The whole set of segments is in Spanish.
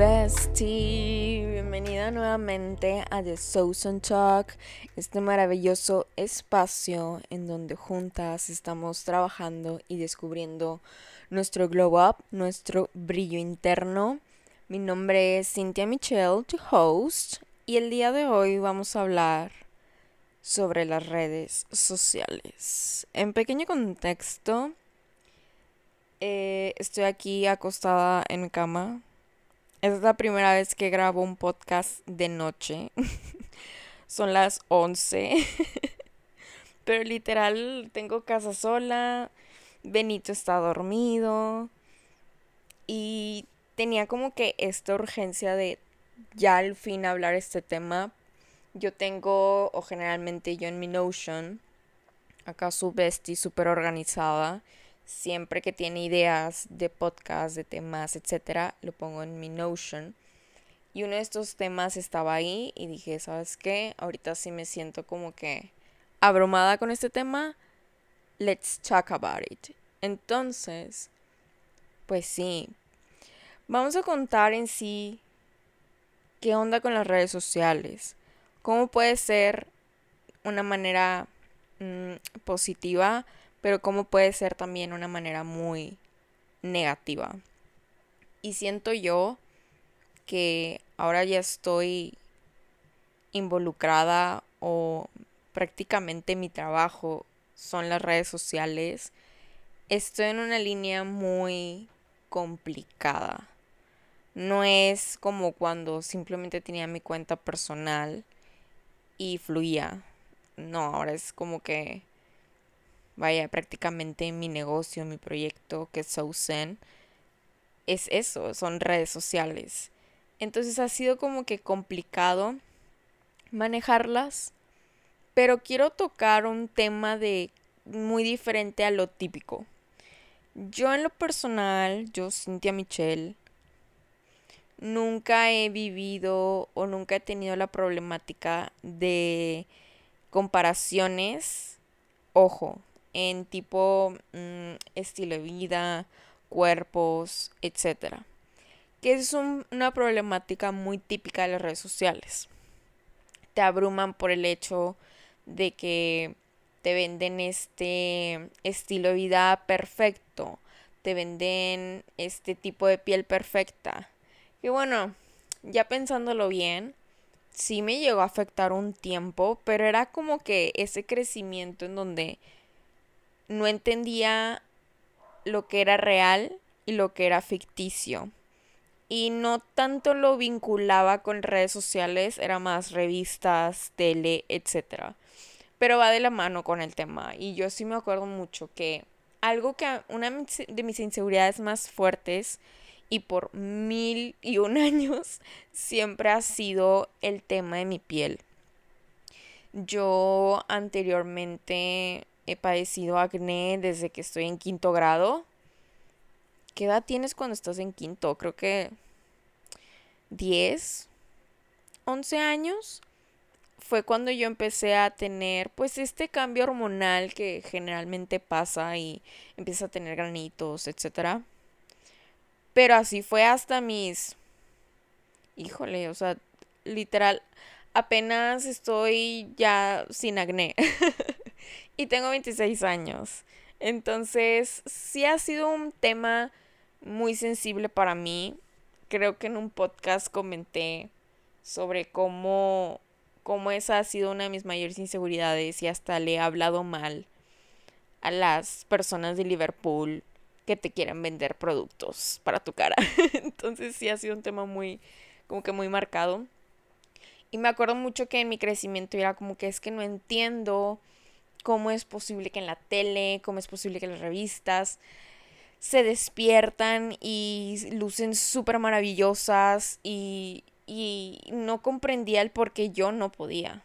bestie, bienvenida nuevamente a The Southern Talk, este maravilloso espacio en donde juntas estamos trabajando y descubriendo nuestro glow up, nuestro brillo interno. Mi nombre es Cynthia Michelle, tu host, y el día de hoy vamos a hablar sobre las redes sociales. En pequeño contexto, eh, estoy aquí acostada en cama. Es la primera vez que grabo un podcast de noche. Son las 11. Pero literal, tengo casa sola. Benito está dormido. Y tenía como que esta urgencia de ya al fin hablar este tema. Yo tengo, o generalmente yo en mi Notion, acá su bestie súper organizada siempre que tiene ideas de podcast, de temas, etcétera, lo pongo en mi Notion. Y uno de estos temas estaba ahí y dije, ¿sabes qué? Ahorita sí me siento como que abrumada con este tema. Let's talk about it. Entonces, pues sí. Vamos a contar en sí qué onda con las redes sociales. Cómo puede ser una manera mm, positiva pero cómo puede ser también una manera muy negativa. Y siento yo que ahora ya estoy involucrada o prácticamente mi trabajo son las redes sociales, estoy en una línea muy complicada. No es como cuando simplemente tenía mi cuenta personal y fluía. No, ahora es como que vaya, prácticamente mi negocio, mi proyecto, que es SoZen, es eso, son redes sociales. Entonces ha sido como que complicado manejarlas, pero quiero tocar un tema de muy diferente a lo típico. Yo en lo personal, yo Cynthia Michelle, nunca he vivido o nunca he tenido la problemática de comparaciones, ojo, en tipo mm, estilo de vida, cuerpos, etc. Que es una problemática muy típica de las redes sociales. Te abruman por el hecho de que te venden este estilo de vida perfecto, te venden este tipo de piel perfecta. Y bueno, ya pensándolo bien, sí me llegó a afectar un tiempo, pero era como que ese crecimiento en donde no entendía lo que era real y lo que era ficticio. Y no tanto lo vinculaba con redes sociales, era más revistas, tele, etc. Pero va de la mano con el tema. Y yo sí me acuerdo mucho que algo que una de mis inseguridades más fuertes y por mil y un años siempre ha sido el tema de mi piel. Yo anteriormente He padecido acné desde que estoy en quinto grado. ¿Qué edad tienes cuando estás en quinto? Creo que 10, 11 años. Fue cuando yo empecé a tener pues este cambio hormonal que generalmente pasa y empieza a tener granitos, etc. Pero así fue hasta mis... Híjole, o sea, literal, apenas estoy ya sin acné. y tengo 26 años. Entonces, sí ha sido un tema muy sensible para mí. Creo que en un podcast comenté sobre cómo, cómo esa ha sido una de mis mayores inseguridades y hasta le he hablado mal a las personas de Liverpool que te quieren vender productos para tu cara. Entonces sí ha sido un tema muy, como que muy marcado. Y me acuerdo mucho que en mi crecimiento era como que es que no entiendo cómo es posible que en la tele, cómo es posible que las revistas se despiertan y lucen súper maravillosas y, y no comprendía el por qué yo no podía.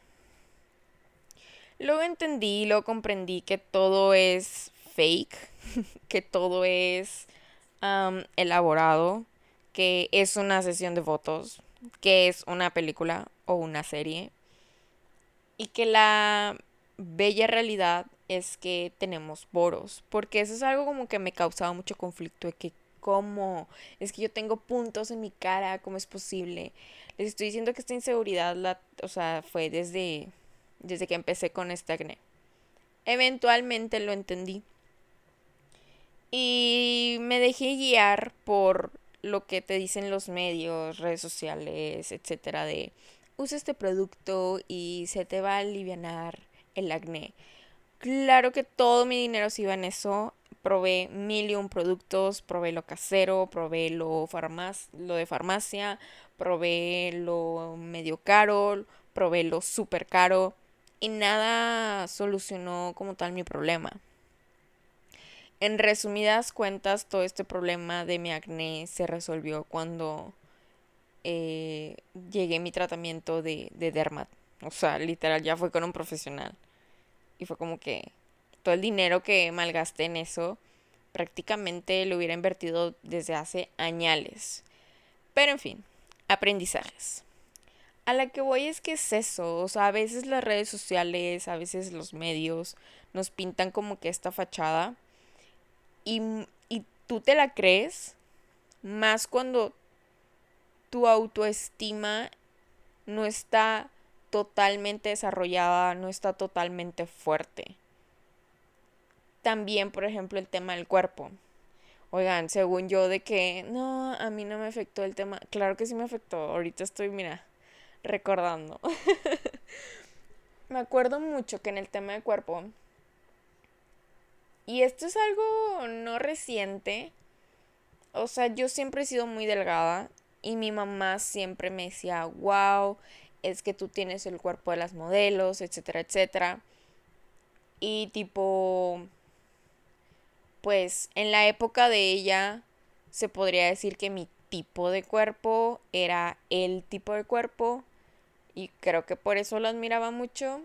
Luego entendí, luego comprendí que todo es fake, que todo es elaborado, que es una sesión de fotos, que es una película o una serie. Y que la bella realidad es que tenemos poros. Porque eso es algo como que me causaba mucho conflicto. De que ¿cómo? Es que yo tengo puntos en mi cara, ¿cómo es posible? Les estoy diciendo que esta inseguridad, la, o sea, fue desde, desde que empecé con este acné. Eventualmente lo entendí. Y me dejé guiar por lo que te dicen los medios, redes sociales, etcétera, de usa este producto y se te va a aliviar el acné. Claro que todo mi dinero se iba en eso. Probé mil y un productos, probé lo casero, probé lo, lo de farmacia, probé lo medio caro, probé lo súper caro y nada solucionó como tal mi problema. En resumidas cuentas, todo este problema de mi acné se resolvió cuando eh, llegué a mi tratamiento de, de dermat. O sea, literal, ya fue con un profesional. Y fue como que todo el dinero que malgasté en eso, prácticamente lo hubiera invertido desde hace años. Pero en fin, aprendizajes. A la que voy es que es eso, o sea, a veces las redes sociales, a veces los medios nos pintan como que esta fachada y, y tú te la crees, más cuando tu autoestima no está totalmente desarrollada, no está totalmente fuerte. También, por ejemplo, el tema del cuerpo. Oigan, según yo de que no, a mí no me afectó el tema. Claro que sí me afectó. Ahorita estoy, mira, recordando. me acuerdo mucho que en el tema del cuerpo, y esto es algo no reciente, o sea, yo siempre he sido muy delgada y mi mamá siempre me decía, wow, es que tú tienes el cuerpo de las modelos, etcétera, etcétera. Y tipo, pues en la época de ella se podría decir que mi tipo de cuerpo era el tipo de cuerpo y creo que por eso lo admiraba mucho.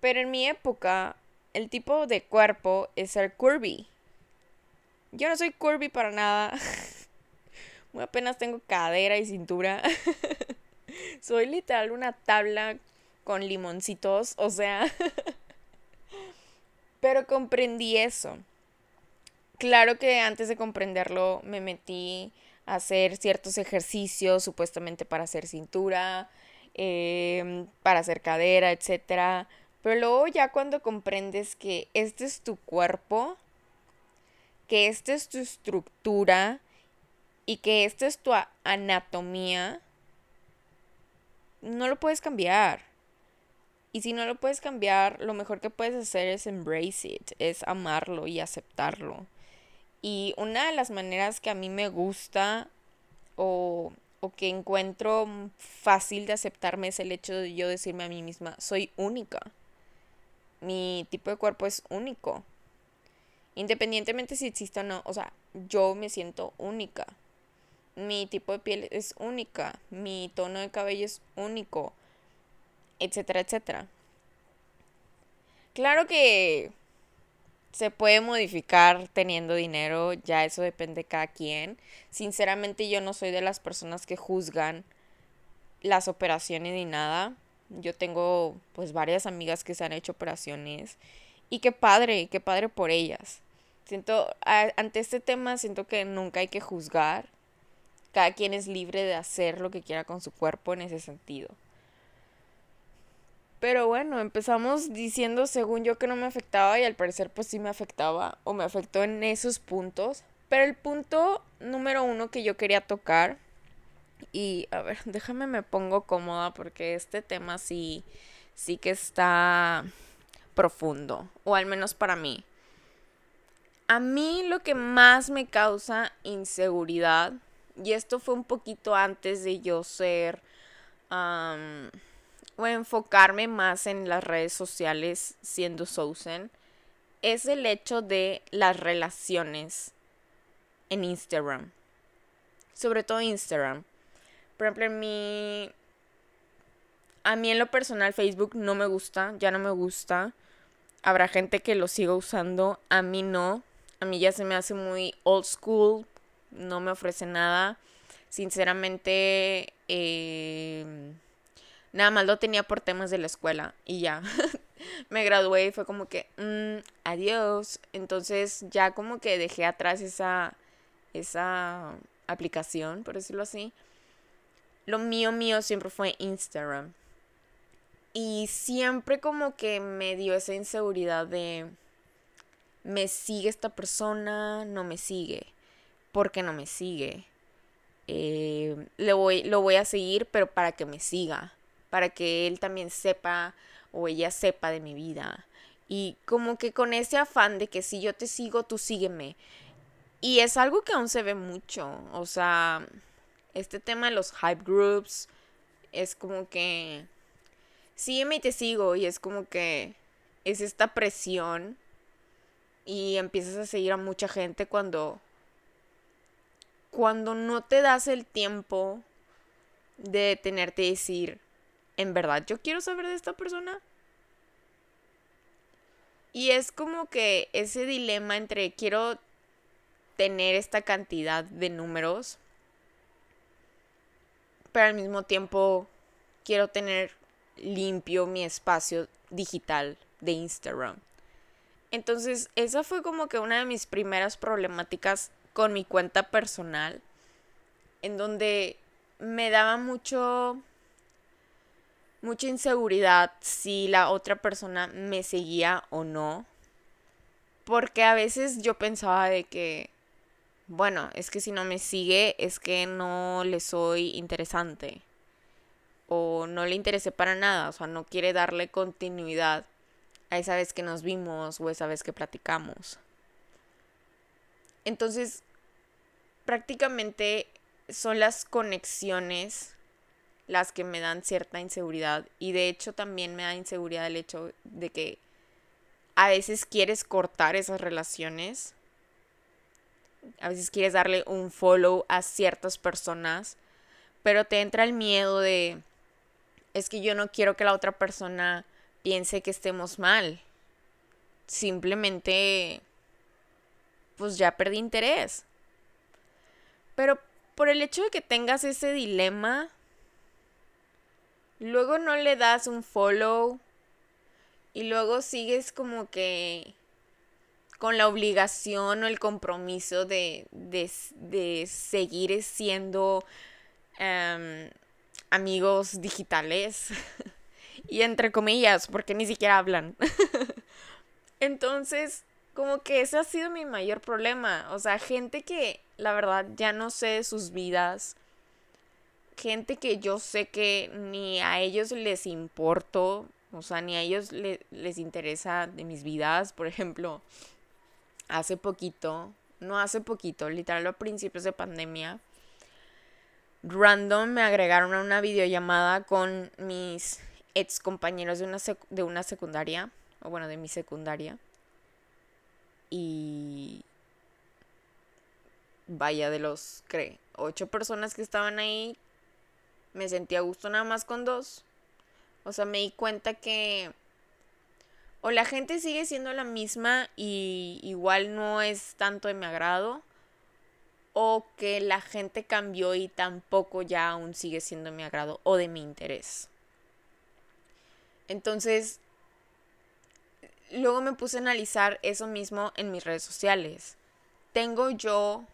Pero en mi época el tipo de cuerpo es ser curvy. Yo no soy curvy para nada. Muy apenas tengo cadera y cintura. Soy literal una tabla con limoncitos, o sea. Pero comprendí eso. Claro que antes de comprenderlo me metí a hacer ciertos ejercicios supuestamente para hacer cintura, em, para hacer cadera, etc. Pero luego ya cuando comprendes que este es tu cuerpo, que esta es tu estructura y que esta es tu anatomía, no lo puedes cambiar. Y si no lo puedes cambiar, lo mejor que puedes hacer es embrace it, es amarlo y aceptarlo. Y una de las maneras que a mí me gusta o, o que encuentro fácil de aceptarme es el hecho de yo decirme a mí misma, soy única. Mi tipo de cuerpo es único. Independientemente si existe o no, o sea, yo me siento única mi tipo de piel es única, mi tono de cabello es único, etcétera, etcétera. Claro que se puede modificar teniendo dinero, ya eso depende de cada quien. Sinceramente yo no soy de las personas que juzgan las operaciones ni nada. Yo tengo pues varias amigas que se han hecho operaciones y qué padre, qué padre por ellas. Siento, ante este tema siento que nunca hay que juzgar cada quien es libre de hacer lo que quiera con su cuerpo en ese sentido. Pero bueno, empezamos diciendo según yo que no me afectaba y al parecer pues sí me afectaba o me afectó en esos puntos. Pero el punto número uno que yo quería tocar y a ver, déjame me pongo cómoda porque este tema sí, sí que está profundo, o al menos para mí. A mí lo que más me causa inseguridad y esto fue un poquito antes de yo ser o enfocarme más en las redes sociales siendo Sousen, es el hecho de las relaciones en Instagram. Sobre todo Instagram. Por ejemplo, en mi... A mí en lo personal Facebook no me gusta, ya no me gusta. Habrá gente que lo siga usando, a mí no. A mí ya se me hace muy old school, no me ofrece nada. Sinceramente, eh, nada más lo tenía por temas de la escuela y ya. me gradué y fue como que, mm, adiós. Entonces ya como que dejé atrás esa, esa aplicación, por decirlo así, lo mío mío siempre fue Instagram. Y siempre como que me dio esa inseguridad de, me sigue esta persona, no me sigue. ¿Por qué no me sigue? Eh, voy, lo voy a seguir, pero para que me siga, para que él también sepa o ella sepa de mi vida. Y como que con ese afán de que si yo te sigo, tú sígueme. Y es algo que aún se ve mucho. O sea, este tema de los hype groups es como que sígueme y te sigo. Y es como que es esta presión. Y empiezas a seguir a mucha gente cuando. Cuando no te das el tiempo de detenerte y decir, ¿en verdad yo quiero saber de esta persona? Y es como que ese dilema entre quiero tener esta cantidad de números, pero al mismo tiempo quiero tener limpio mi espacio digital de Instagram. Entonces, esa fue como que una de mis primeras problemáticas con mi cuenta personal, en donde me daba mucho mucha inseguridad si la otra persona me seguía o no. Porque a veces yo pensaba de que bueno, es que si no me sigue es que no le soy interesante o no le interesé para nada, o sea, no quiere darle continuidad a esa vez que nos vimos o esa vez que platicamos. Entonces, prácticamente son las conexiones las que me dan cierta inseguridad y de hecho también me da inseguridad el hecho de que a veces quieres cortar esas relaciones a veces quieres darle un follow a ciertas personas, pero te entra el miedo de, es que yo no quiero que la otra persona piense que estemos mal. Simplemente, pues ya perdí interés. Pero por el hecho de que tengas ese dilema, luego no le das un follow y luego sigues como que con la obligación o el compromiso de, seguir siendo em, amigos digitales. y entre comillas, porque ni siquiera hablan. Entonces, como que ese ha sido mi mayor problema. O sea, gente que la verdad ya no sé de sus vidas. Gente que yo sé que ni a ellos les importo. O sea, ni a ellos les interesa de mis vidas. Por ejemplo, hace poquito, no hace poquito, literal a principios de pandemia, random me agregaron a una videollamada con mis ex compañeros de una, de una secundaria, o bueno, de mi secundaria. Y vaya, de los, creo, ocho personas que estaban ahí, me sentí a gusto nada más con dos. O sea, me di cuenta que o la gente sigue siendo la misma y igual no es tanto de mi agrado, o que la gente cambió y tampoco ya aún sigue siendo de mi agrado o de mi interés. Entonces, luego me puse a analizar eso mismo en mis redes sociales. Tengo yo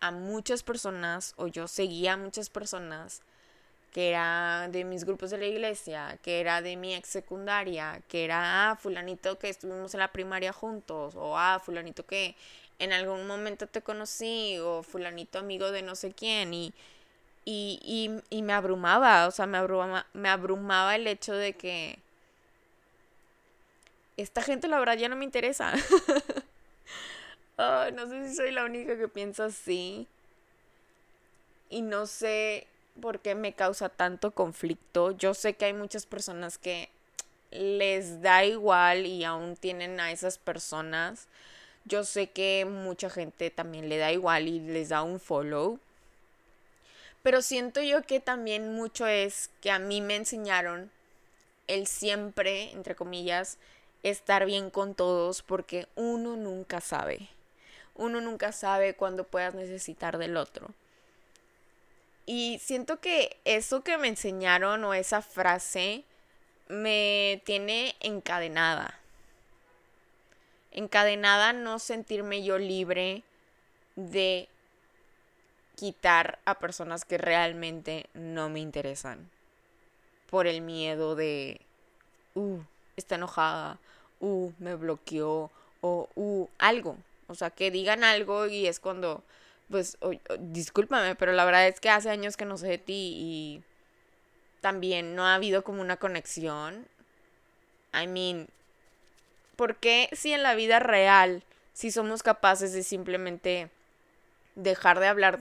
a muchas personas, o yo seguía a muchas personas, que era de mis grupos de la iglesia, que era de mi ex secundaria, que era ah, fulanito que estuvimos en la primaria juntos, o ah, fulanito que en algún momento te conocí, o fulanito amigo de no sé quién, y, y, y, me abrumaba, o sea, me me abrumaba el hecho de que esta gente la verdad ya no me interesa. no sé si soy la única que piensa así. Y no sé porque me causa tanto conflicto. Yo sé que hay muchas personas que les da igual y aún tienen a esas personas. Yo sé que mucha gente también le da igual y les da un follow. Pero siento yo que también mucho es que a mí me enseñaron el siempre, entre comillas, estar bien con todos porque uno nunca sabe. Uno nunca sabe cuándo puedas necesitar del otro. Y siento que eso que me enseñaron o esa frase me tiene encadenada. Encadenada no sentirme yo libre de quitar a personas que realmente no me interesan. Por el miedo de, uh, está enojada, uh, me bloqueó, o uh, algo. O sea, que digan algo y es cuando, pues, discúlpame, pero la verdad es que hace años que no sé de ti y también no ha habido como una conexión. I mean, ¿por qué si en la vida real, si somos capaces de simplemente dejar de hablar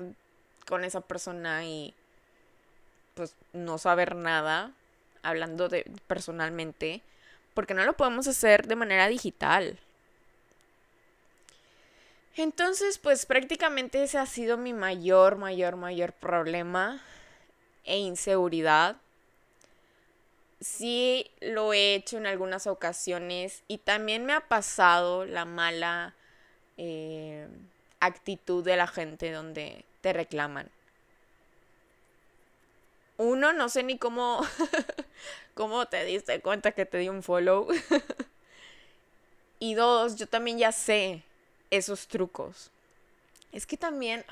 con esa persona y pues no saber nada, hablando de personalmente, porque no lo podemos hacer de manera digital. Entonces, pues prácticamente ese ha sido mi mayor, mayor, mayor problema e inseguridad. Sí lo he hecho en algunas ocasiones y también me ha pasado la mala eh, actitud de la gente donde te reclaman. Uno, no sé ni cómo, cómo te diste cuenta que te di un follow. y dos, yo también ya sé esos trucos. Es que también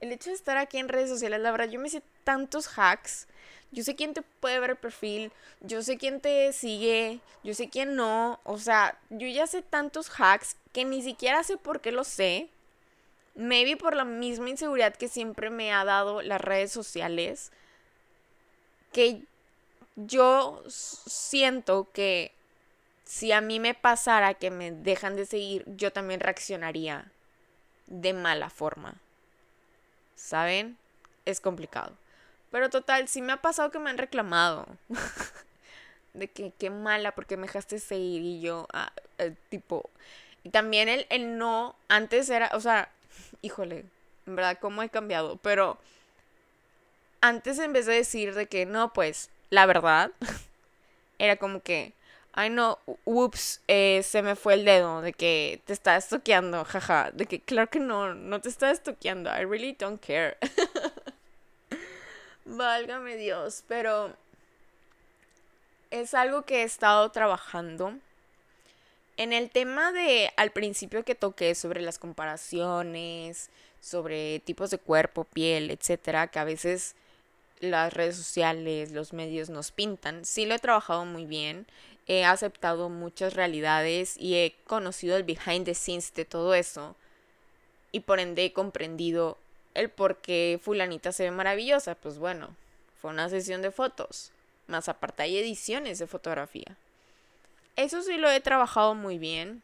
el hecho de estar aquí en redes sociales, la verdad, yo me sé tantos hacks. Yo sé quién te puede ver el perfil, yo sé quién te sigue, yo sé quién no. O sea, yo ya sé tantos hacks que ni siquiera sé por qué lo sé. Maybe por la misma inseguridad que siempre me ha dado las redes sociales. Que yo siento que si a mí me pasara que me dejan de seguir, yo también reaccionaría de mala forma. ¿Saben? Es complicado. Pero total, sí me ha pasado que me han reclamado. de que qué mala porque me dejaste seguir y yo, ah, eh, tipo... Y también el, el no, antes era, o sea, híjole, en verdad, cómo he cambiado. Pero antes en vez de decir de que no, pues, la verdad, era como que, ay no, ups, eh, se me fue el dedo de que te está estoqueando, jaja, de que claro que no, no te está estoqueando, I really don't care. Válgame Dios, pero es algo que he estado trabajando. En el tema de al principio que toqué sobre las comparaciones, sobre tipos de cuerpo, piel, etcétera, que a veces las redes sociales, los medios nos pintan, sí lo he trabajado muy bien he aceptado muchas realidades y he conocido el behind the scenes de todo eso. Y por ende he comprendido el por qué fulanita se ve maravillosa. Pues bueno, fue una sesión de fotos. Más aparte hay ediciones de fotografía. Eso sí lo he trabajado muy bien.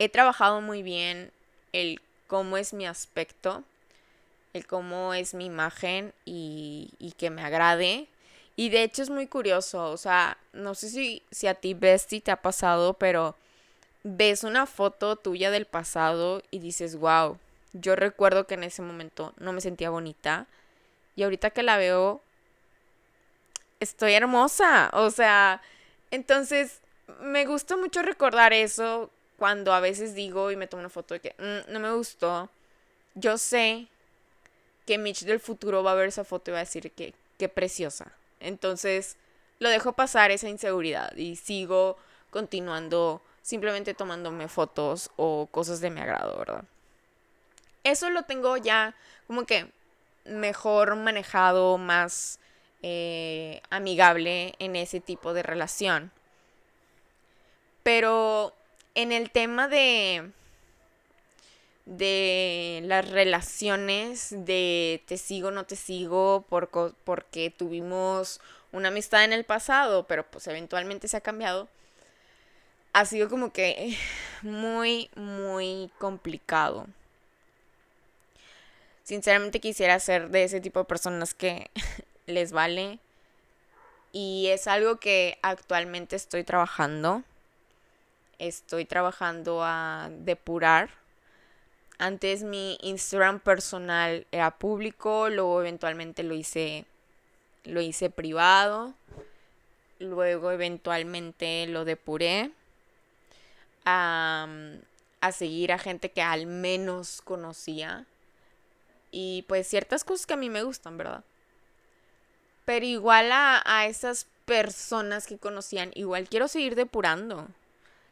He trabajado muy bien el cómo es mi aspecto, el cómo es mi imagen y, y que me agrade y de hecho es muy curioso, o sea, no sé si, si a ti, Bestie, te ha pasado, pero ves una foto tuya del pasado y dices, wow, yo recuerdo que en ese momento no me sentía bonita. Y ahorita que la veo, estoy hermosa. O sea, entonces me gusta mucho recordar eso cuando a veces digo y me tomo una foto de que mm, no me gustó. Yo sé que Mitch del futuro va a ver esa foto y va a decir que qué preciosa. Entonces lo dejo pasar esa inseguridad y sigo continuando simplemente tomándome fotos o cosas de mi agrado, ¿verdad? Eso lo tengo ya como que mejor manejado, más eh, amigable en ese tipo de relación. Pero en el tema de de las relaciones, de te sigo, no te sigo, por, porque tuvimos una amistad en el pasado, pero pues eventualmente se ha cambiado, ha sido como que muy, muy complicado. Sinceramente quisiera ser de ese tipo de personas que les vale. Y es algo que actualmente estoy trabajando. Estoy trabajando a depurar antes mi Instagram personal era público, luego eventualmente lo hice lo hice privado, luego eventualmente lo depuré a, a seguir a gente que al menos conocía y pues ciertas cosas que a mí me gustan, ¿verdad? Pero igual a, a esas personas que conocían, igual quiero seguir depurando.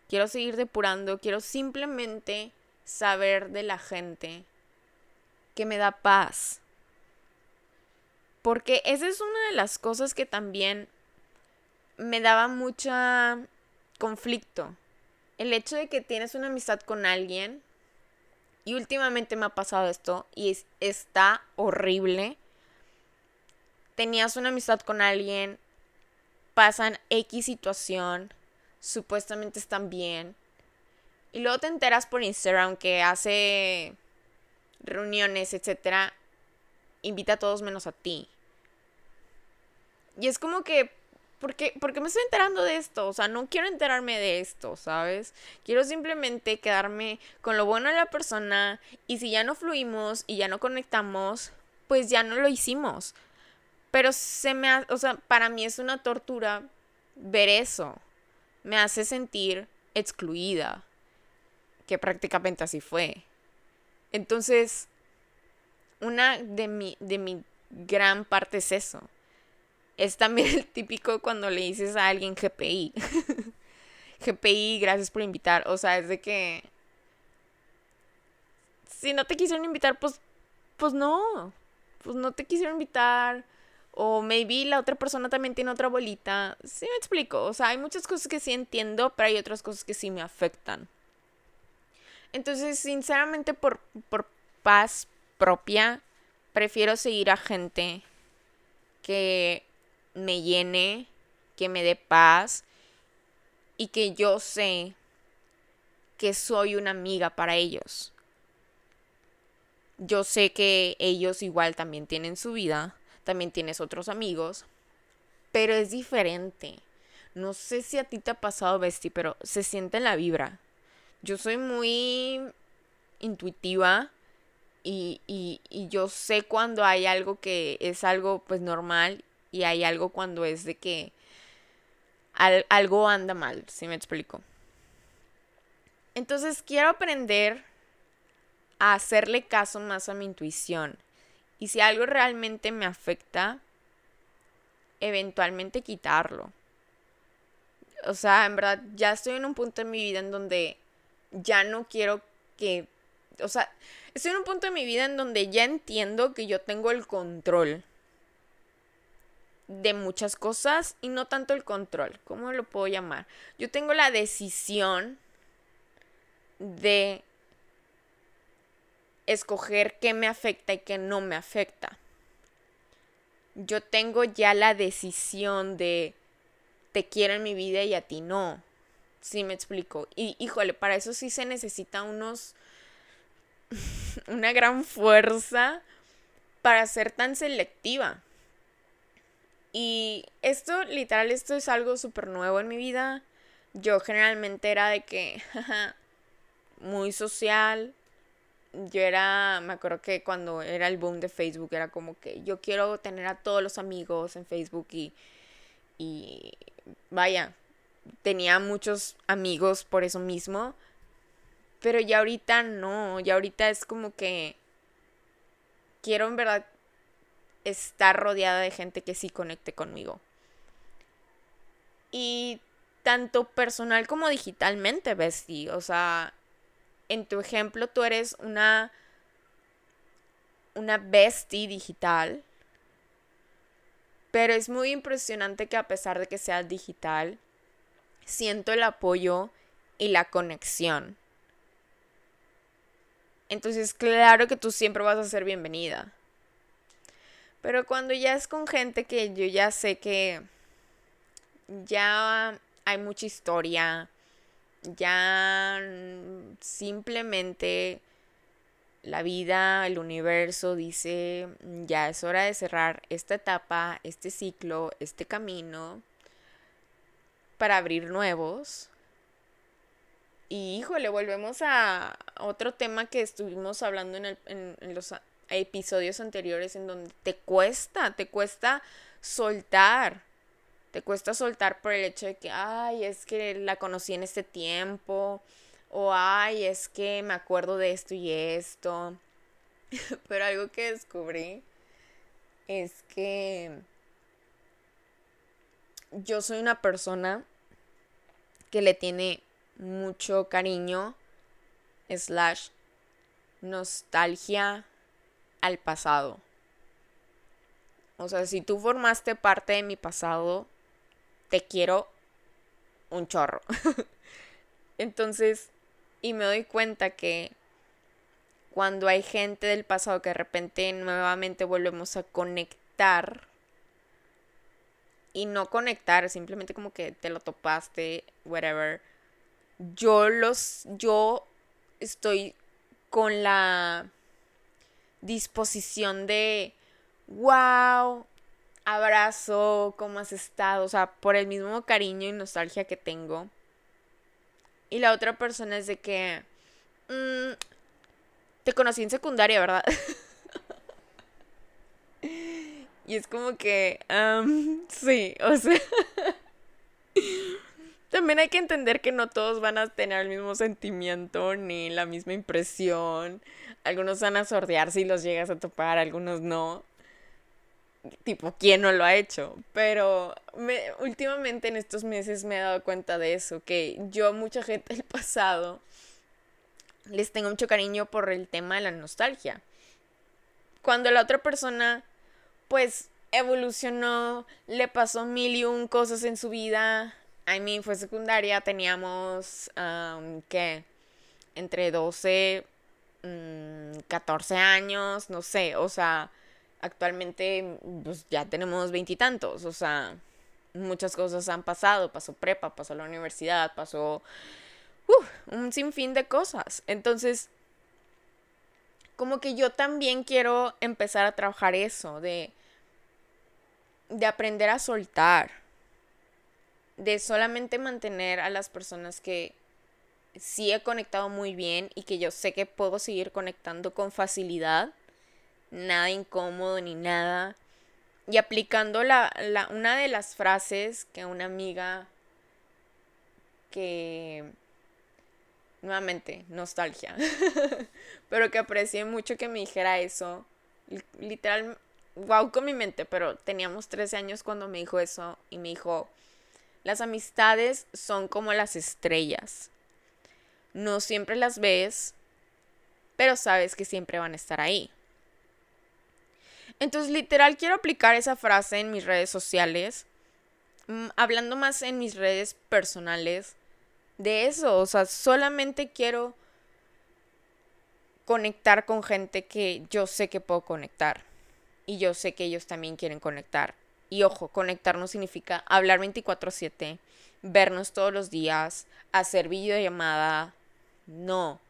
Quiero seguir depurando, quiero simplemente saber de la gente que me da paz. Porque esa es una de las cosas que también me daba mucha conflicto. El hecho de que tienes una amistad con alguien, y últimamente me ha pasado esto, y está horrible. Tenías una amistad con alguien, pasan X situación, supuestamente están bien, y luego te enteras por Instagram que hace reuniones, etcétera, invita a todos menos a ti. Y es como que, ¿por qué, me estoy enterando de esto? O sea, no quiero enterarme de esto, ¿sabes? Quiero simplemente quedarme con lo bueno de la persona y si ya no fluimos y ya no conectamos, pues ya no lo hicimos. Pero se me, o sea, para mí es una tortura ver eso. Me hace sentir excluida, prácticamente así fue. Entonces, una de mi, de mi gran parte es eso. Es también el típico cuando le dices a alguien GPI. GPI, gracias por invitar. O sea, es de que... Si no te quisieron invitar, pues... Pues no. Pues no te quisieron invitar. O maybe la otra persona también tiene otra bolita. Sí me explico. O sea, hay muchas cosas que sí entiendo, pero hay otras cosas que sí me afectan. Entonces, sinceramente, por, por paz propia, prefiero seguir a gente que me llene, que me dé paz y que yo sé que soy una amiga para ellos. Yo sé que ellos igual también tienen su vida, también tienes otros amigos, pero es diferente. No sé si a ti te ha pasado, Bestie, pero se siente en la vibra. Yo soy muy intuitiva y, y, y, yo sé cuando hay algo que es algo pues normal y hay algo cuando es de que algo anda mal, si me explico. Entonces quiero aprender a hacerle caso más a mi intuición. Y si algo realmente me afecta, eventualmente quitarlo. O sea, en verdad, ya estoy en un punto en mi vida en donde ya no quiero que o sea, estoy en un punto de mi vida en donde ya entiendo que yo tengo el control de muchas cosas y no tanto el control, ¿cómo lo puedo llamar? Yo tengo la decisión de escoger qué me afecta y qué no me afecta. Yo tengo ya la decisión de te quiero en mi vida y a ti no. Sí, me explico. Y híjole, para eso sí se necesita unos una gran fuerza para ser tan selectiva. Y esto, literal, esto es algo súper nuevo en mi vida. Yo generalmente era de que, muy social. Yo era, me acuerdo que cuando era el boom de Facebook era como que yo quiero tener a todos los amigos en Facebook y, y vaya, tenía muchos amigos por eso mismo. Pero ya ahorita no, ya ahorita es como que quiero en verdad estar rodeada de gente que sí conecte conmigo. Y tanto personal como digitalmente, bestie. O sea, en tu ejemplo tú eres una una bestie digital. Pero es muy impresionante que a pesar de que seas digital, siento el apoyo y la conexión. Entonces, claro que tú siempre vas a ser bienvenida. Pero cuando ya es con gente que yo ya sé que ya hay mucha historia, ya simplemente la vida, el universo dice, ya es hora de cerrar esta etapa, este ciclo, este camino, para abrir nuevos. Y híjole, volvemos a otro tema que estuvimos hablando en, el, en, los episodios anteriores en donde te cuesta, te cuesta soltar. Te cuesta soltar por el hecho de que, ay, es que la conocí en este tiempo. O, ay, es que me acuerdo de esto y esto. Pero algo que descubrí es que yo soy una persona que le tiene mucho cariño, slash, nostalgia al pasado. O sea, si tú formaste parte de mi pasado, te quiero un chorro. Entonces, y me doy cuenta que cuando hay gente del pasado que de repente nuevamente volvemos a conectar, y no conectar, simplemente como que te lo topaste, whatever. Yo los, yo estoy con la disposición de, wow, abrazo, ¿cómo has estado? O sea, por el mismo cariño y nostalgia que tengo. Y la otra persona es de que, mm, te conocí en secundaria, ¿verdad? y es como que, sí, o sea... También hay que entender que no todos van a tener el mismo sentimiento ni la misma impresión. Algunos van a sordear si los llegas a topar, algunos no. Tipo, ¿quién no lo ha hecho? Pero me, últimamente en estos meses me he dado cuenta de eso, que yo a mucha gente del pasado les tengo mucho cariño por el tema de la nostalgia. Cuando la otra persona, pues, evolucionó, le pasó mil y un cosas en su vida, I mean, fue secundaria, teníamos, um, ¿qué? Entre 12, 14 mm, años, no sé, o sea, actualmente pues ya tenemos veintitantos, o sea, muchas cosas han pasado, pasó prepa, pasó la universidad, pasó un sinfín de cosas. Entonces, como que yo también quiero empezar a trabajar eso, de, de aprender a soltar de solamente mantener a las personas que sí he conectado muy bien y que yo sé que puedo seguir conectando con facilidad, nada incómodo ni nada. Y aplicando la, la, una de las frases que una amiga que nuevamente, nostalgia, pero que aprecié mucho que me dijera eso, literal, wow con mi mente, pero teníamos 13 años cuando me dijo eso y me dijo, las amistades son como las estrellas. No siempre las ves, pero sabes que siempre van a estar ahí. Entonces, literal, quiero aplicar esa frase en mis redes sociales, mm, hablando más en mis redes personales de eso. O sea, solamente quiero conectar con gente que yo sé que puedo conectar. Y yo sé que ellos también quieren conectar. Y ojo, conectar no significa hablar 24/7, vernos todos los días, hacer videollamada, no.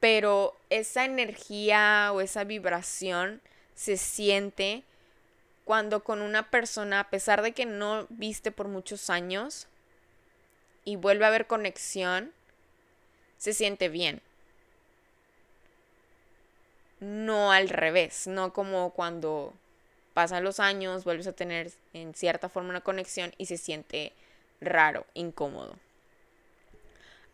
Pero esa energía o esa vibración se siente cuando con una persona, a pesar de que no viste por muchos años y vuelve a haber conexión, se siente bien. No al revés, no como cuando pasan los años, vuelves a tener en cierta forma una conexión y se siente raro, incómodo.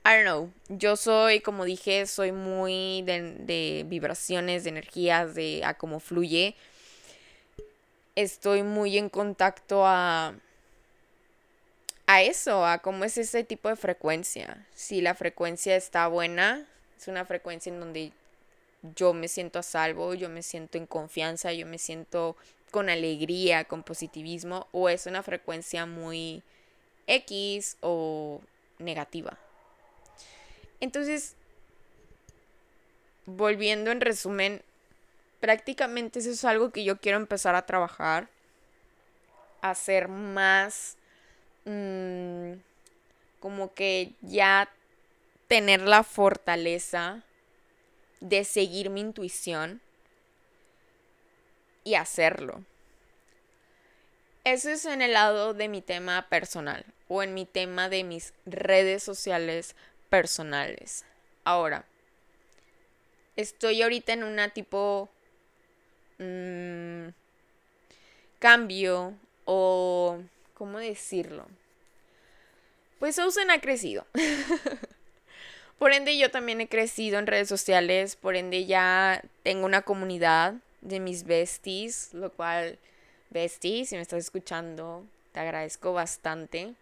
I don't know. Yo soy, como dije, soy muy de, vibraciones, de energías, de a cómo fluye. Estoy muy en contacto a, a eso, a cómo es ese tipo de frecuencia. Si la frecuencia está buena, es una frecuencia en donde yo me siento a salvo, yo me siento en confianza, yo me siento con alegría, con positivismo, o es una frecuencia muy X o negativa. Entonces, volviendo en resumen, prácticamente eso es algo que yo quiero empezar a trabajar, hacer más, mm, como que ya tener la fortaleza de seguir mi intuición y hacerlo. Eso es en el lado de mi tema personal o en mi tema de mis redes sociales personales. Ahora, estoy ahorita en una tipo mm, cambio o, ¿cómo decirlo? Pues Susan ha crecido. por ende yo también he crecido en redes sociales, por ende ya tengo una comunidad de mis besties, lo cual, besties, si me estás escuchando, te agradezco bastante.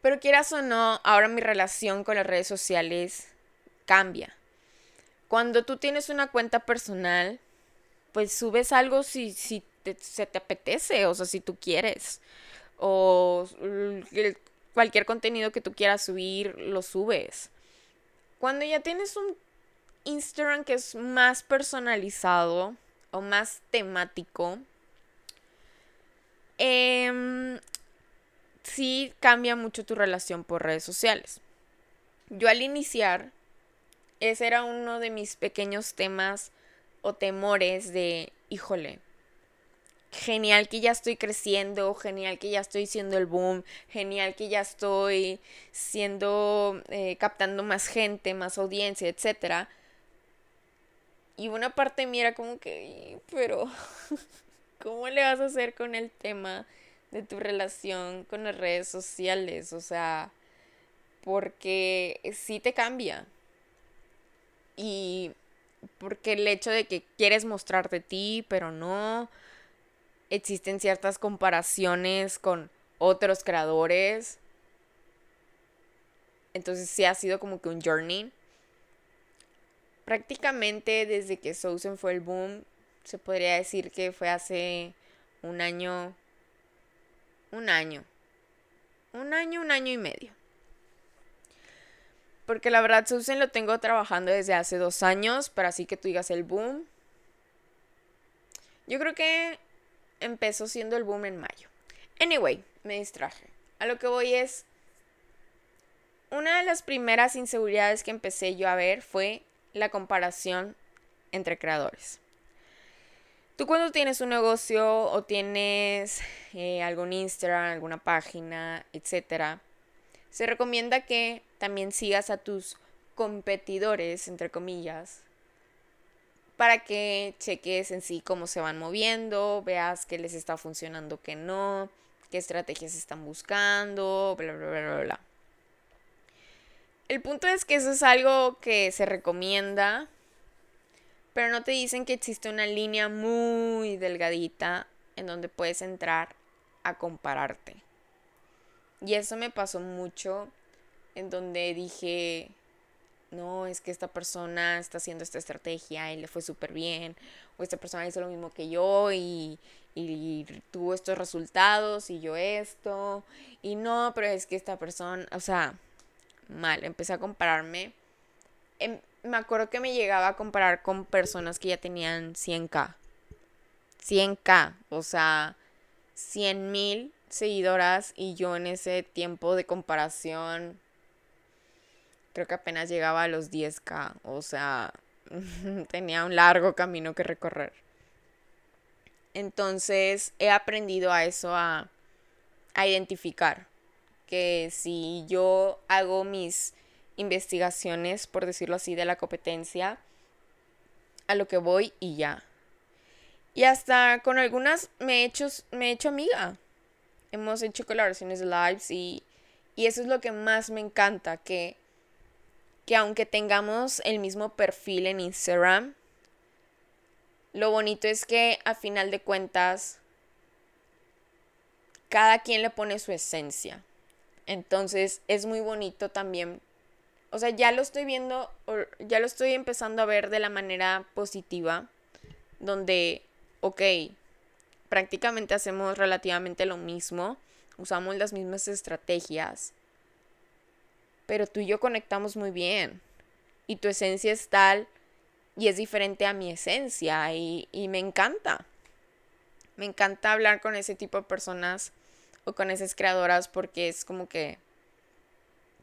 Pero quieras o no, ahora mi relación con las redes sociales cambia. Cuando tú tienes una cuenta personal, pues subes algo si, si se te apetece, o sea, si tú quieres. O cualquier contenido que tú quieras subir, lo subes. Cuando ya tienes un Instagram que es más personalizado o más temático, eh, sí cambia mucho tu relación por redes sociales. Yo al iniciar, ese era uno de mis pequeños temas o temores de, híjole, genial que ya estoy creciendo, genial que ya estoy siendo el boom, genial que ya estoy siendo, eh, captando más gente, más audiencia, etc. Y una parte mira como que, pero, ¿cómo le vas a hacer con el tema de tu relación con las redes sociales? O sea, porque sí te cambia. Y porque el hecho de que quieres mostrarte ti, pero no, existen ciertas comparaciones con otros creadores. Entonces sí ha sido como que un journey. Prácticamente desde que Sousen fue el boom, se podría decir que fue hace un año, un año, un año, un año y medio. Porque la verdad, Susan lo tengo trabajando desde hace dos años, para así que tú digas el boom. Yo creo que empezó siendo el boom en mayo. Anyway, me distraje. A lo que voy es. Una de las primeras inseguridades que empecé yo a ver fue la comparación entre creadores. Tú cuando tienes un negocio o tienes eh, algún Instagram, alguna página, etcétera, se recomienda que también sigas a tus competidores, entre comillas, para que cheques en sí cómo se van moviendo, veas qué les está funcionando, qué no, qué estrategias están buscando, bla, bla, bla, bla, bla. El punto es que eso es algo que se recomienda, pero no te dicen que existe una línea muy delgadita en donde puedes entrar a compararte. Y eso me pasó mucho en donde dije, no, es que esta persona está haciendo esta estrategia y le fue súper bien, o esta persona hizo lo mismo que yo y, y, tuvo estos resultados y yo esto, y no, pero es que esta persona, o sea, mal, empecé a compararme. Em, me acuerdo que me llegaba a comparar con personas que ya tenían 100k. 100k, o sea, 100 mil seguidoras y yo en ese tiempo de comparación creo que apenas llegaba a los 10k, o sea, tenía un largo camino que recorrer. Entonces he aprendido a eso, a, identificar que si yo hago mis investigaciones, por decirlo así, de la competencia, a lo que voy y ya. Y hasta con algunas me he hecho, me he hecho amiga hemos hecho colaboraciones de lives y, eso es lo que más me encanta, que, que aunque tengamos el mismo perfil en Instagram, lo bonito es que a final de cuentas cada quien le pone su esencia. Entonces es muy bonito también. O sea, ya lo estoy viendo, ya lo estoy empezando a ver de la manera positiva, donde, ok, prácticamente hacemos relativamente lo mismo, usamos las mismas estrategias, pero tú y yo conectamos muy bien y tu esencia es tal y es diferente a mi esencia y, y me encanta. Me encanta hablar con ese tipo de personas o con esas creadoras porque es como que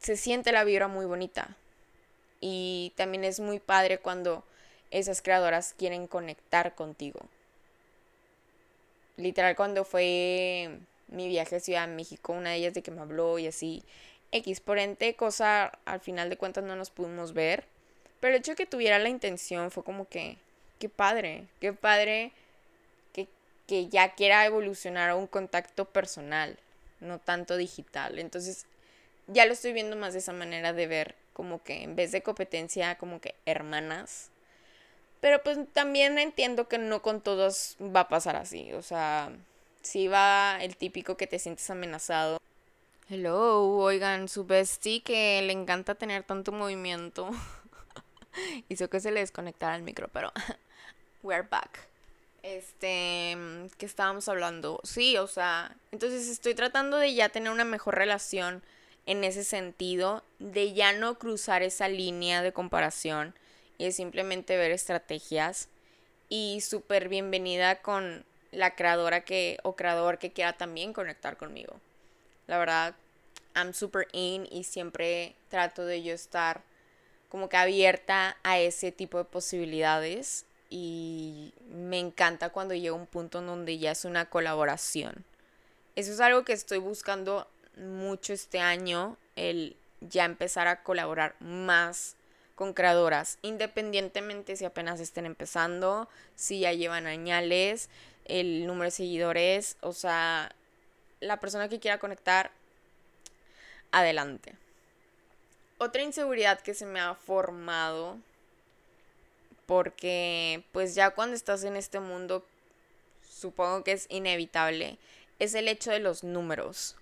se siente la vibra muy bonita. Y también es muy padre cuando esas creadoras quieren conectar contigo literal cuando fue mi viaje a Ciudad de México, una de ellas de que me habló y así, X por ente, cosa al final de cuentas no nos pudimos ver, pero el hecho de que tuviera la intención fue como que, qué padre, qué padre que, que ya quiera evolucionar a un contacto personal, no tanto digital. Entonces, ya lo estoy viendo más de esa manera de ver como que en vez de competencia, como que hermanas, pero pues también entiendo que no con todos va a pasar así. O sea, si va el típico que te sientes amenazado. Hello, oigan, su bestie que le encanta tener tanto movimiento. Hizo que se le desconectara el micro, pero we're back. Este, ¿qué estábamos hablando? Sí, o sea, entonces estoy tratando de ya tener una mejor relación en ese sentido, de ya no cruzar esa línea de comparación y de simplemente ver estrategias. Y súper bienvenida con la creadora que, o creador que quiera también conectar conmigo. La verdad, I'm super in y siempre trato de yo estar como que abierta a ese tipo de posibilidades y me encanta cuando llega un punto en donde ya es una colaboración. Eso es algo que estoy buscando mucho este año, el ya empezar a colaborar más con creadoras, independientemente si apenas estén empezando, si ya llevan añales, el número de seguidores, o sea, la persona que quiera conectar, adelante. Otra inseguridad que se me ha formado, porque pues ya cuando estás en este mundo, supongo que es inevitable, es el hecho de los números.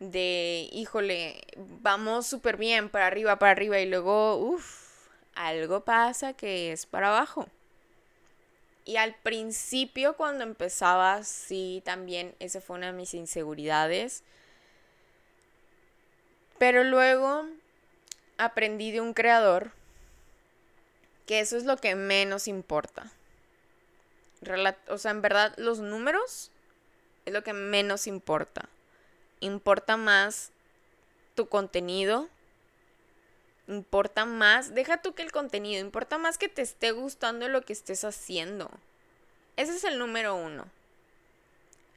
De, híjole, vamos súper bien, para arriba, para arriba, y luego, uff, algo pasa que es para abajo. Y al principio, cuando empezaba, sí, también esa fue una de mis inseguridades pero luego aprendí de un creador que eso es lo que menos importa. o sea, en verdad, los números es lo que menos importa. Importa más tu contenido. Importa más, deja tú que el contenido, importa más que te esté gustando lo que estés haciendo. Ese es el número uno.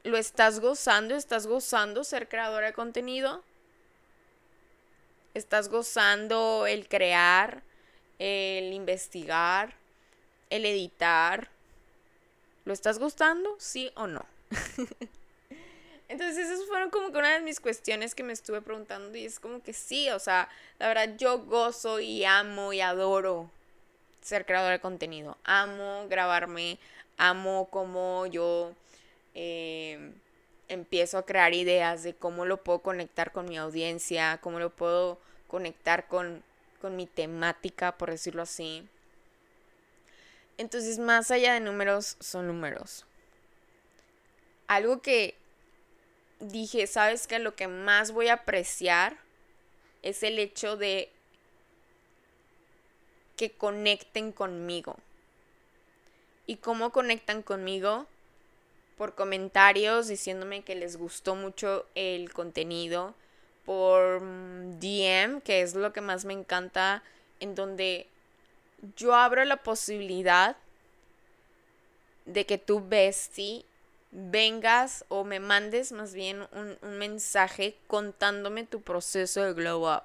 ¿Lo estás gozando? ¿Estás gozando ser creadora de contenido? estás gozando el crear, el investigar, el editar. ¿Lo estás gustando? ¿Sí o no? Entonces esas fueron como que una de mis cuestiones que me estuve preguntando y es como que sí, o sea, la verdad yo gozo y amo y adoro ser creadora de contenido. Amo grabarme, amo como yo eh, empiezo a crear ideas de cómo lo puedo conectar con mi audiencia, cómo lo puedo conectar con, con mi temática, por decirlo así. Entonces, más allá de números, son números. Algo que dije, ¿sabes qué? Lo que más voy a apreciar es el hecho de que conecten conmigo. ¿Y cómo conectan conmigo? Por comentarios diciéndome que les gustó mucho el contenido, por DM, que es lo que más me encanta, en donde yo abro la posibilidad de que tú, Bestie, vengas o me mandes más bien un, un, mensaje contándome tu proceso de glow up.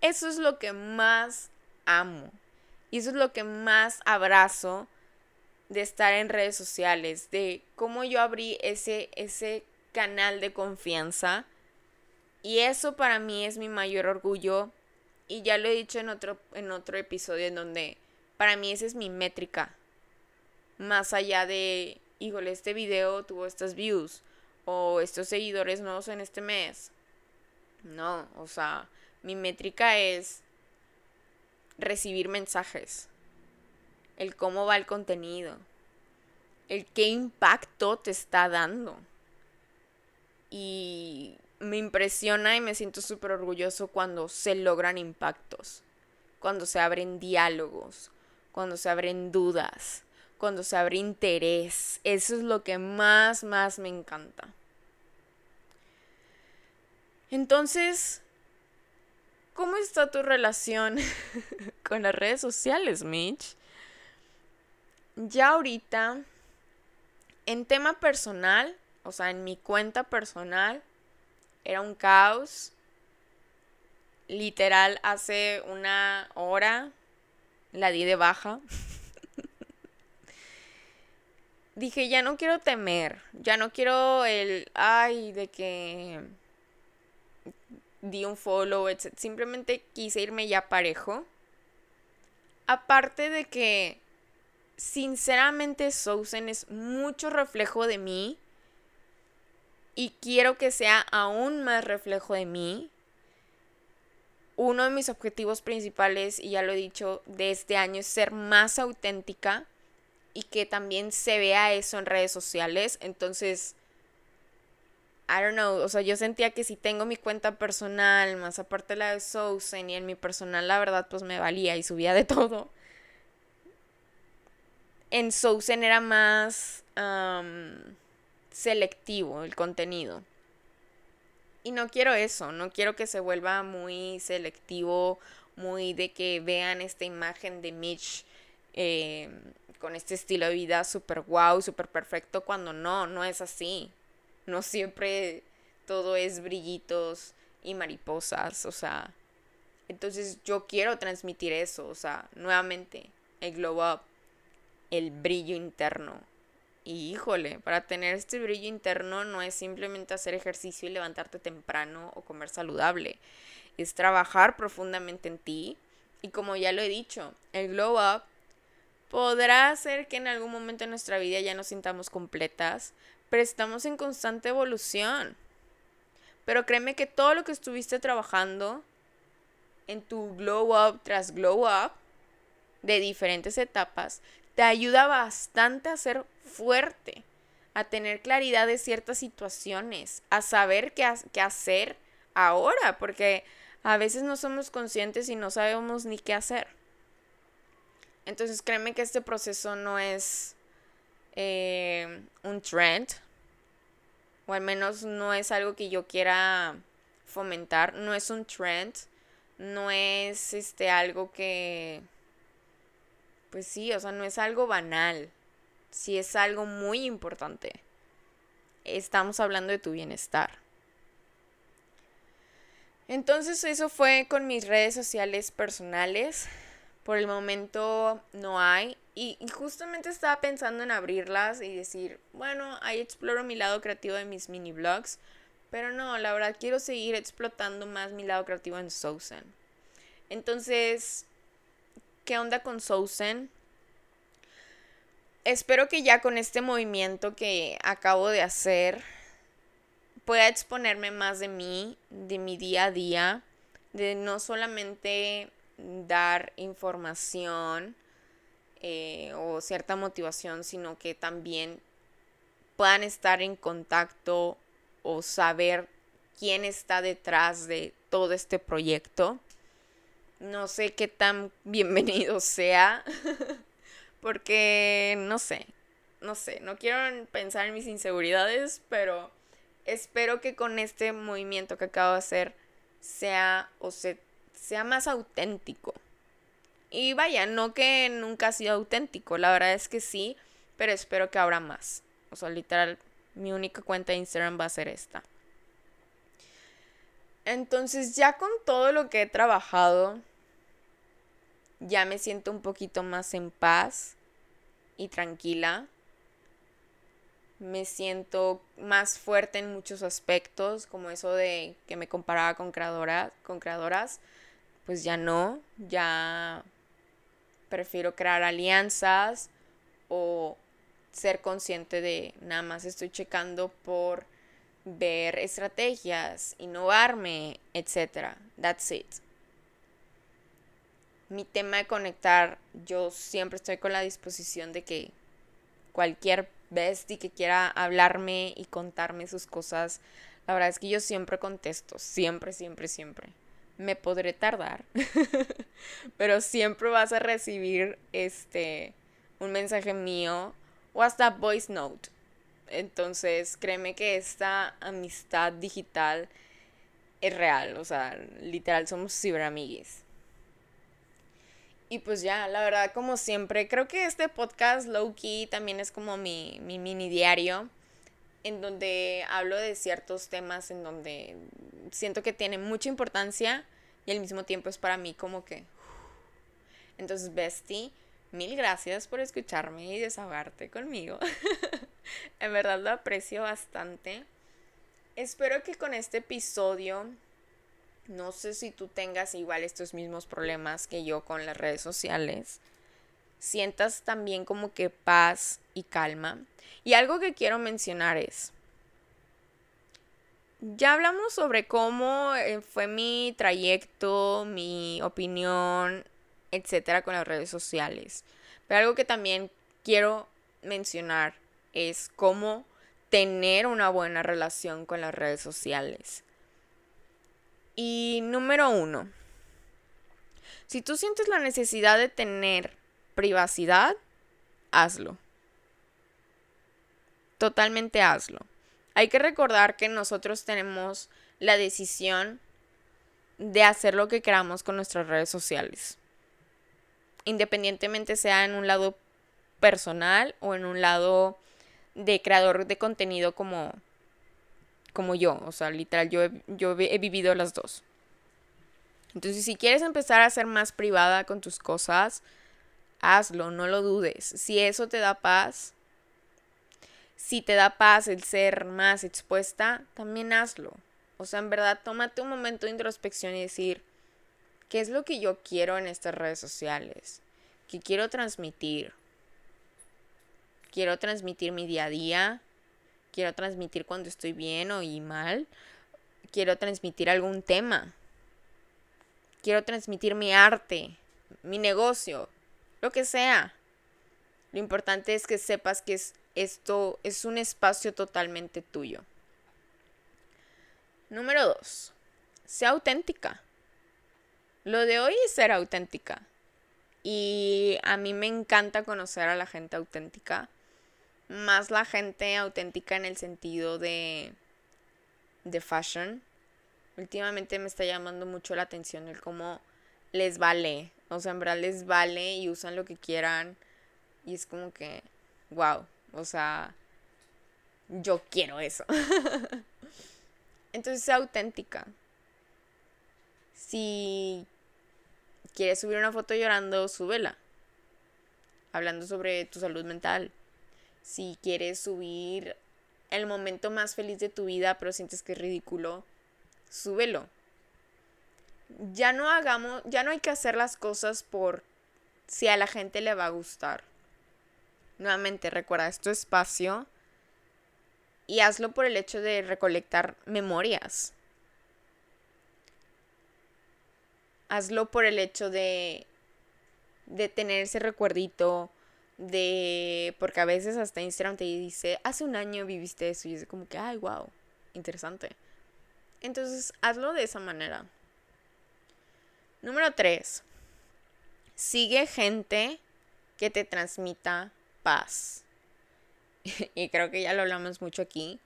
Eso es lo que más amo. Y eso es lo que más abrazo de estar en redes sociales, de cómo yo abrí ese, ese canal de confianza y eso para mí es mi mayor orgullo. Y ya lo he dicho en otro, en otro episodio en donde para mí esa es mi métrica. Más allá de, híjole, este video tuvo estas views o estos seguidores nuevos en este mes. No, o sea, mi métrica es recibir mensajes, el cómo va el contenido, el qué impacto te está dando. Y me impresiona y me siento súper orgulloso cuando se logran impactos, cuando se abren diálogos, cuando se abren dudas, cuando se abre interés. Eso es lo que más, más me encanta. Entonces, ¿cómo está tu relación con las redes sociales, Mitch? Ya ahorita, en tema personal, o sea, en mi cuenta personal, era un caos. Literal, hace una hora la di de baja. Dije, ya no quiero temer, ya no quiero el, ay, de que di un follow, etc. Simplemente quise irme ya parejo. Aparte de que, sinceramente, Sousen es mucho reflejo de mí y quiero que sea aún más reflejo de mí. uno de mis objetivos principales, y ya lo he dicho, de este año es ser más auténtica y que también se vea eso en redes sociales. Entonces, I don't know, o sea, yo sentía que si tengo mi cuenta personal, más aparte la de Sousen, y en mi personal la verdad pues me valía y subía de todo. En Sousen era más selectivo el contenido. Y no quiero eso, no quiero que se vuelva muy selectivo, muy de que vean esta imagen de Mitch eh, con este estilo de vida súper wow, súper perfecto, cuando no, no es así. No siempre todo es brillitos y mariposas, o sea. Entonces yo quiero transmitir eso, o sea, nuevamente, el glow up, el brillo interno, y híjole, para tener este brillo interno no es simplemente hacer ejercicio y levantarte temprano o comer saludable. Es trabajar profundamente en ti. Y como ya lo he dicho, el glow up podrá hacer que en algún momento de nuestra vida ya nos sintamos completas, pero estamos en constante evolución. Pero créeme que todo lo que estuviste trabajando en tu glow up tras glow up de diferentes etapas te ayuda bastante a ser fuerte, a tener claridad de ciertas situaciones, a saber qué, qué hacer ahora, porque a veces no somos conscientes y no sabemos ni qué hacer. Entonces créeme que este proceso no es eh, un trend, o al menos no es algo que yo quiera fomentar, no es un trend, no es este algo que pues sí, o sea, no es algo banal, sí es algo muy importante. Estamos hablando de tu bienestar. Entonces eso fue con mis redes sociales personales. Por el momento no hay. Y, justamente estaba pensando en abrirlas y decir, bueno, ahí exploro mi lado creativo de mis mini blogs. Pero no, la verdad quiero seguir explotando más mi lado creativo en Sousen. Entonces, ¿Qué onda con Sousen? Espero que ya con este movimiento que acabo de hacer pueda exponerme más de mí, de mi día a día, de no solamente dar información eh, o cierta motivación, sino que también puedan estar en contacto o saber quién está detrás de todo este proyecto. No sé qué tan bienvenido sea. porque no sé. No sé. No quiero pensar en mis inseguridades. Pero espero que con este movimiento que acabo de hacer sea o se, sea más auténtico. Y vaya, no que nunca ha sido auténtico. La verdad es que sí. Pero espero que ahora más. O sea, literal, mi única cuenta de Instagram va a ser esta. Entonces ya con todo lo que he trabajado, ya me siento un poquito más en paz y tranquila. Me siento más fuerte en muchos aspectos, como eso de que me comparaba con creadoras, con creadoras. Pues ya no, ya prefiero crear alianzas o ser consciente de nada más estoy checando por ver estrategias, innovarme, etc. That's it mi tema de conectar, yo siempre estoy con la disposición de que cualquier bestie que quiera hablarme y contarme sus cosas, la verdad es que yo siempre contesto, siempre, siempre, siempre. Me podré tardar, pero siempre vas a recibir este un mensaje mío o hasta voice note. Entonces, créeme que esta amistad digital es real, o sea, literal somos ciberamigues. Y pues ya, la verdad, como siempre, creo que este podcast low key también es como mi, mi mini diario, en donde hablo de ciertos temas en donde siento que tiene mucha importancia y al mismo tiempo es para mí como que... Entonces, Bestie, mil gracias por escucharme y desahogarte conmigo. en verdad lo aprecio bastante. Espero que con este episodio no sé si tú tengas igual estos mismos problemas que yo con las redes sociales. Sientas también como que paz y calma. Y algo que quiero mencionar es, ya hablamos sobre cómo eh, fue mi trayecto, mi opinión, etcétera, con las redes sociales. Pero algo que también quiero mencionar es cómo tener una buena relación con las redes sociales. Y número uno, si tú sientes la necesidad de tener privacidad, hazlo. Totalmente hazlo. Hay que recordar que nosotros tenemos la decisión de hacer lo que queramos con nuestras redes sociales. Independientemente sea en un lado personal o en un lado de creador de contenido como, como yo. O sea, literal, yo yo he vivido las dos. Entonces, si quieres empezar a ser más privada con tus cosas, hazlo, no lo dudes. Si eso te da paz, si te da paz el ser más expuesta, también hazlo. O sea, en verdad, tómate un momento de introspección y decir, ¿qué es lo que yo quiero en estas redes sociales? ¿Qué quiero transmitir? Quiero transmitir mi día a día. Quiero transmitir cuando estoy bien o y mal. Quiero transmitir algún tema. Quiero transmitir mi arte, mi negocio, lo que sea. Lo importante es que sepas que es, esto es un espacio totalmente tuyo. Número dos, sea auténtica. Lo de hoy es ser auténtica. Y a mí me encanta conocer a la gente auténtica. Más la gente auténtica en el sentido de, de fashion últimamente me está llamando mucho la atención el cómo les vale. O sea, en les vale y usan lo que quieran. Y es como que, wow. O sea, yo quiero eso. Entonces, sea auténtica. Si quieres subir una foto llorando, súbela. Hablando sobre tu salud mental. Si quieres subir el momento más feliz de tu vida, pero sientes que es ridículo, súbelo. Ya no hagamos, ya no hay que hacer las cosas por si a la gente le va a gustar. Nuevamente, recuerda, es tu espacio y hazlo por el hecho de recolectar memorias. Hazlo por el hecho de, de tener ese recuerdito, de... Porque a veces hasta Instagram te dice, hace un año viviste eso y es como que, ay, wow, interesante. Entonces, hazlo de esa manera. Número 3. Sigue gente que te transmita paz. y creo que ya lo hablamos mucho aquí.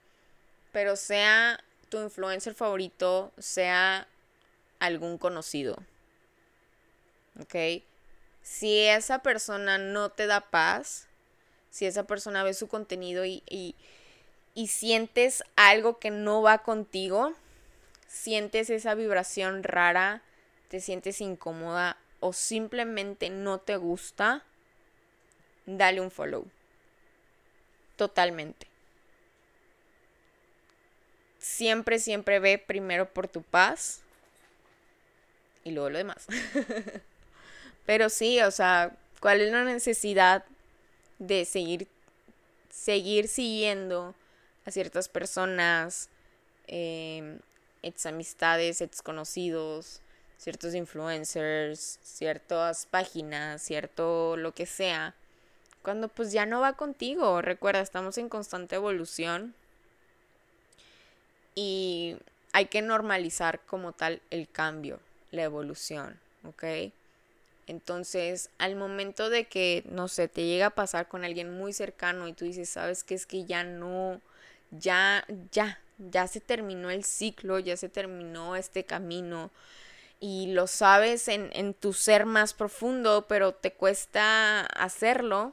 Pero sea tu influencer favorito, sea algún conocido. ¿Ok? Si esa persona no te da paz, si esa persona ve su contenido y, y, y sientes algo que no va contigo, sientes esa vibración rara, te sientes incómoda o simplemente no te gusta, dale un follow. Totalmente. Siempre, siempre ve primero por tu paz y luego lo demás. Pero sí, o sea, ¿cuál es la necesidad de seguir, seguir siguiendo a ciertas personas? Eh, ex amistades, ex conocidos, ciertos influencers, ciertas páginas, cierto lo que sea, cuando pues ya no va contigo. Recuerda, estamos en constante evolución y hay que normalizar como tal el cambio, la evolución, ¿ok? Entonces, al momento de que, no sé, te llega a pasar con alguien muy cercano y tú dices, sabes que es que ya no, ya, ya, ya se terminó el ciclo, ya se terminó este camino y lo sabes en, tu ser más profundo, pero te cuesta hacerlo.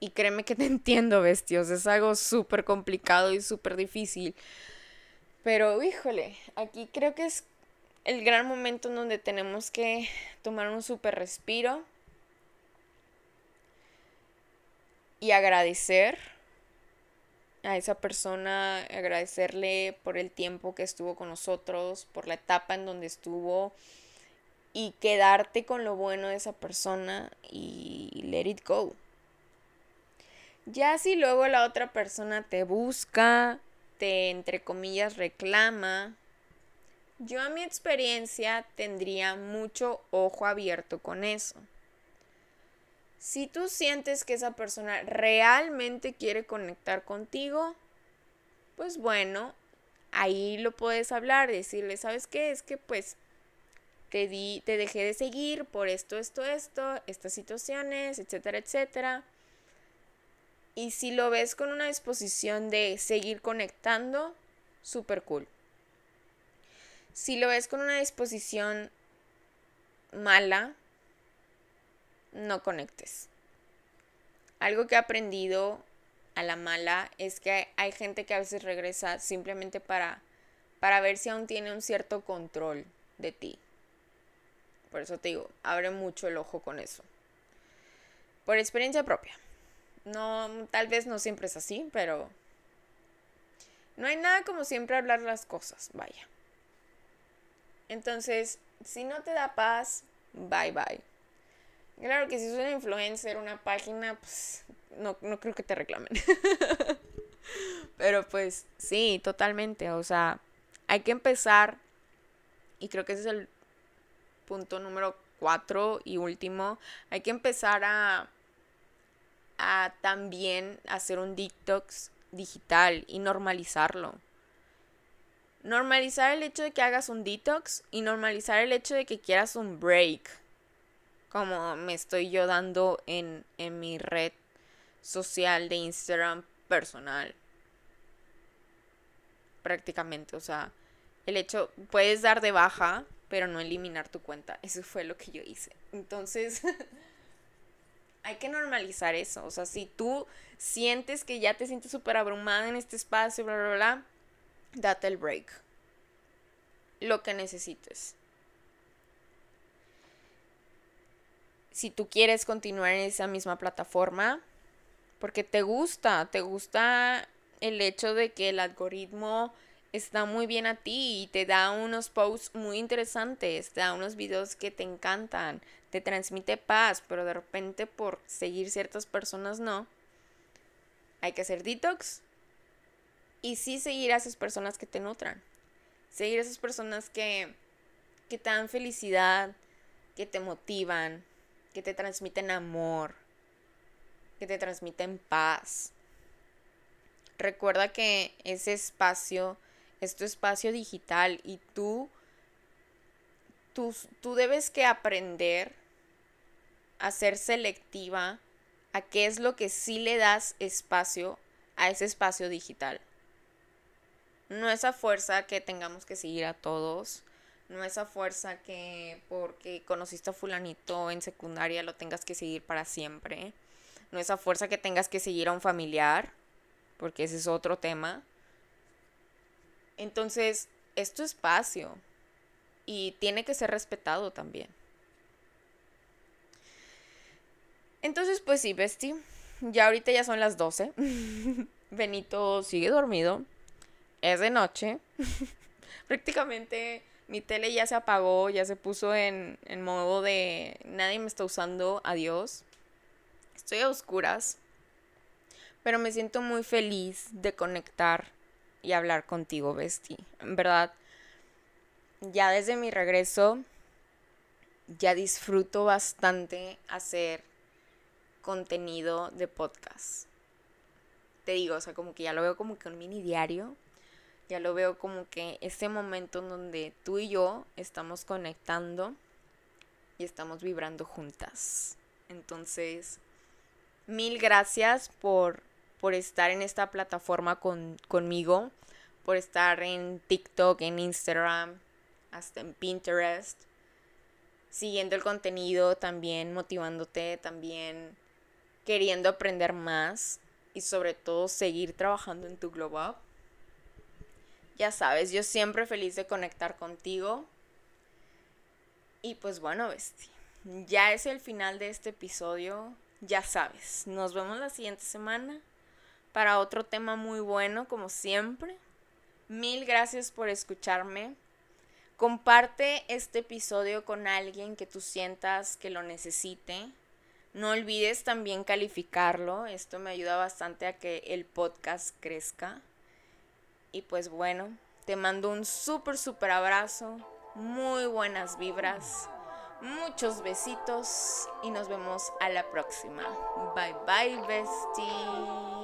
Y créeme que te entiendo, bestios, es algo súper complicado y súper difícil. Pero, híjole, aquí creo que es el gran momento en donde tenemos que tomar un súper respiro y agradecer a esa persona, agradecerle por el tiempo que estuvo con nosotros, por la etapa en donde estuvo y quedarte con lo bueno de esa persona y let it go. Ya si luego la otra persona te busca te, entre comillas, reclama, yo a mi experiencia tendría mucho ojo abierto con eso. Si tú sientes que esa persona realmente quiere conectar contigo, pues bueno, ahí lo puedes hablar, decirle, ¿sabes qué? Es que pues te di, te dejé de seguir por esto, esto, esto, estas situaciones, etcétera, etcétera. Y si lo ves con una disposición de seguir conectando, súper cool. Si lo ves con una disposición mala, no conectes. Algo que he aprendido a la mala es que hay gente que a veces regresa simplemente para, para ver si aún tiene un cierto control de ti. Por eso te digo, abre mucho el ojo con eso. Por experiencia propia. No, tal vez no siempre es así, pero no hay nada como siempre hablar las cosas, vaya. Entonces, si no te da paz, bye bye. Claro que si es una influencer, una página, pues no, no creo que te reclamen. Pero pues sí, totalmente. O sea, hay que empezar, y creo que ese es el punto número cuatro y último, hay que empezar a, a también hacer un detox digital y normalizarlo. Normalizar el hecho de que hagas un detox y normalizar el hecho de que quieras un break. Como me estoy yo dando en, en mi red social de Instagram personal. Prácticamente, o sea, el hecho, puedes dar de baja, pero no eliminar tu cuenta. Eso fue lo que yo hice. Entonces, hay que normalizar eso. O sea, si tú sientes que ya te sientes súper abrumada en este espacio, bla, bla, bla, date el break. Lo que necesites. Si tú quieres continuar en esa misma plataforma, porque te gusta, te gusta el hecho de que el algoritmo está muy bien a ti y te da unos posts muy interesantes, te da unos videos que te encantan, te transmite paz, pero de repente por seguir ciertas personas no. Hay que hacer detox y sí seguir a esas personas que te nutran. Seguir a esas personas que, que te dan felicidad, que te motivan, que te transmiten amor, que te transmiten paz. Recuerda que ese espacio es tu espacio digital y tú, tú, tú debes que aprender a ser selectiva a qué es lo que sí le das espacio a ese espacio digital. No esa fuerza que tengamos que seguir a todos. No esa fuerza que porque conociste a fulanito en secundaria lo tengas que seguir para siempre. No esa fuerza que tengas que seguir a un familiar, porque ese es otro tema. Entonces, es tu espacio y tiene que ser respetado también. Entonces, pues sí, Bestie, ya ahorita ya son las 12. Benito sigue dormido es de noche. Prácticamente mi tele ya se apagó, ya se puso en, en modo de nadie me está usando, adiós. Estoy a oscuras, pero me siento muy feliz de conectar y hablar contigo, Besti. En verdad, ya desde mi regreso, ya disfruto bastante hacer contenido de podcast. Te digo, o sea, como que ya lo veo como que un mini diario ya lo veo como que este momento en donde tú y yo estamos conectando y estamos vibrando juntas. Entonces, mil gracias por, por estar en esta plataforma con, conmigo, por estar en TikTok, en Instagram, hasta en Pinterest, siguiendo el contenido, también motivándote, también queriendo aprender más y sobre todo seguir trabajando en tu glow up. Ya sabes, yo siempre feliz de conectar contigo. Y pues bueno, bestia, ya es el final de este episodio. Ya sabes, nos vemos la siguiente semana para otro tema muy bueno, como siempre. Mil gracias por escucharme. Comparte este episodio con alguien que tú sientas que lo necesite. No olvides también calificarlo. Esto me ayuda bastante a que el podcast crezca. Y pues bueno, te mando un súper, súper abrazo, muy buenas vibras, muchos besitos y nos vemos a la próxima. Bye bye, bestie.